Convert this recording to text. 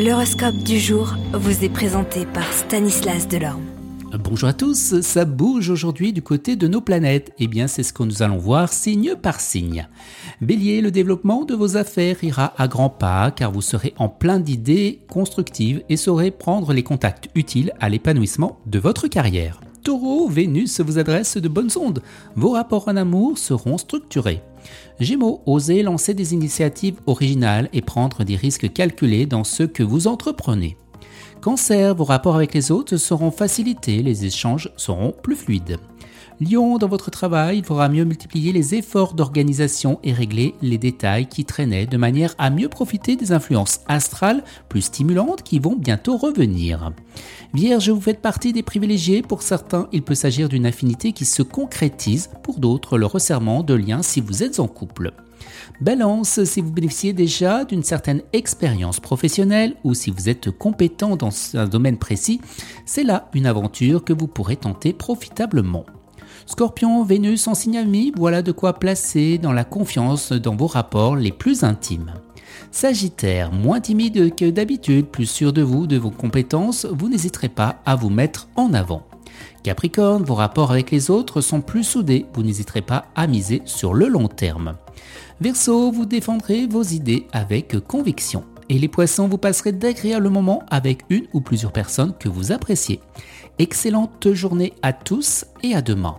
L'horoscope du jour vous est présenté par Stanislas Delorme. Bonjour à tous, ça bouge aujourd'hui du côté de nos planètes. Eh bien, c'est ce que nous allons voir signe par signe. Bélier, le développement de vos affaires ira à grands pas car vous serez en plein d'idées constructives et saurez prendre les contacts utiles à l'épanouissement de votre carrière. Taureau, Vénus vous adresse de bonnes ondes. Vos rapports en amour seront structurés. Gémeaux, osez lancer des initiatives originales et prendre des risques calculés dans ce que vous entreprenez. Cancer, vos rapports avec les autres seront facilités, les échanges seront plus fluides. Lion, dans votre travail, il faudra mieux multiplier les efforts d'organisation et régler les détails qui traînaient de manière à mieux profiter des influences astrales plus stimulantes qui vont bientôt revenir. Vierge, vous faites partie des privilégiés. Pour certains, il peut s'agir d'une affinité qui se concrétise. Pour d'autres, le resserrement de liens si vous êtes en couple. Balance, si vous bénéficiez déjà d'une certaine expérience professionnelle ou si vous êtes compétent dans un domaine précis, c'est là une aventure que vous pourrez tenter profitablement. Scorpion, Vénus en signe ami, voilà de quoi placer dans la confiance dans vos rapports les plus intimes. Sagittaire, moins timide que d'habitude, plus sûr de vous, de vos compétences, vous n'hésiterez pas à vous mettre en avant. Capricorne, vos rapports avec les autres sont plus soudés, vous n'hésiterez pas à miser sur le long terme. Verseau, vous défendrez vos idées avec conviction. Et les poissons, vous passerez d'agréables moments avec une ou plusieurs personnes que vous appréciez. Excellente journée à tous et à demain.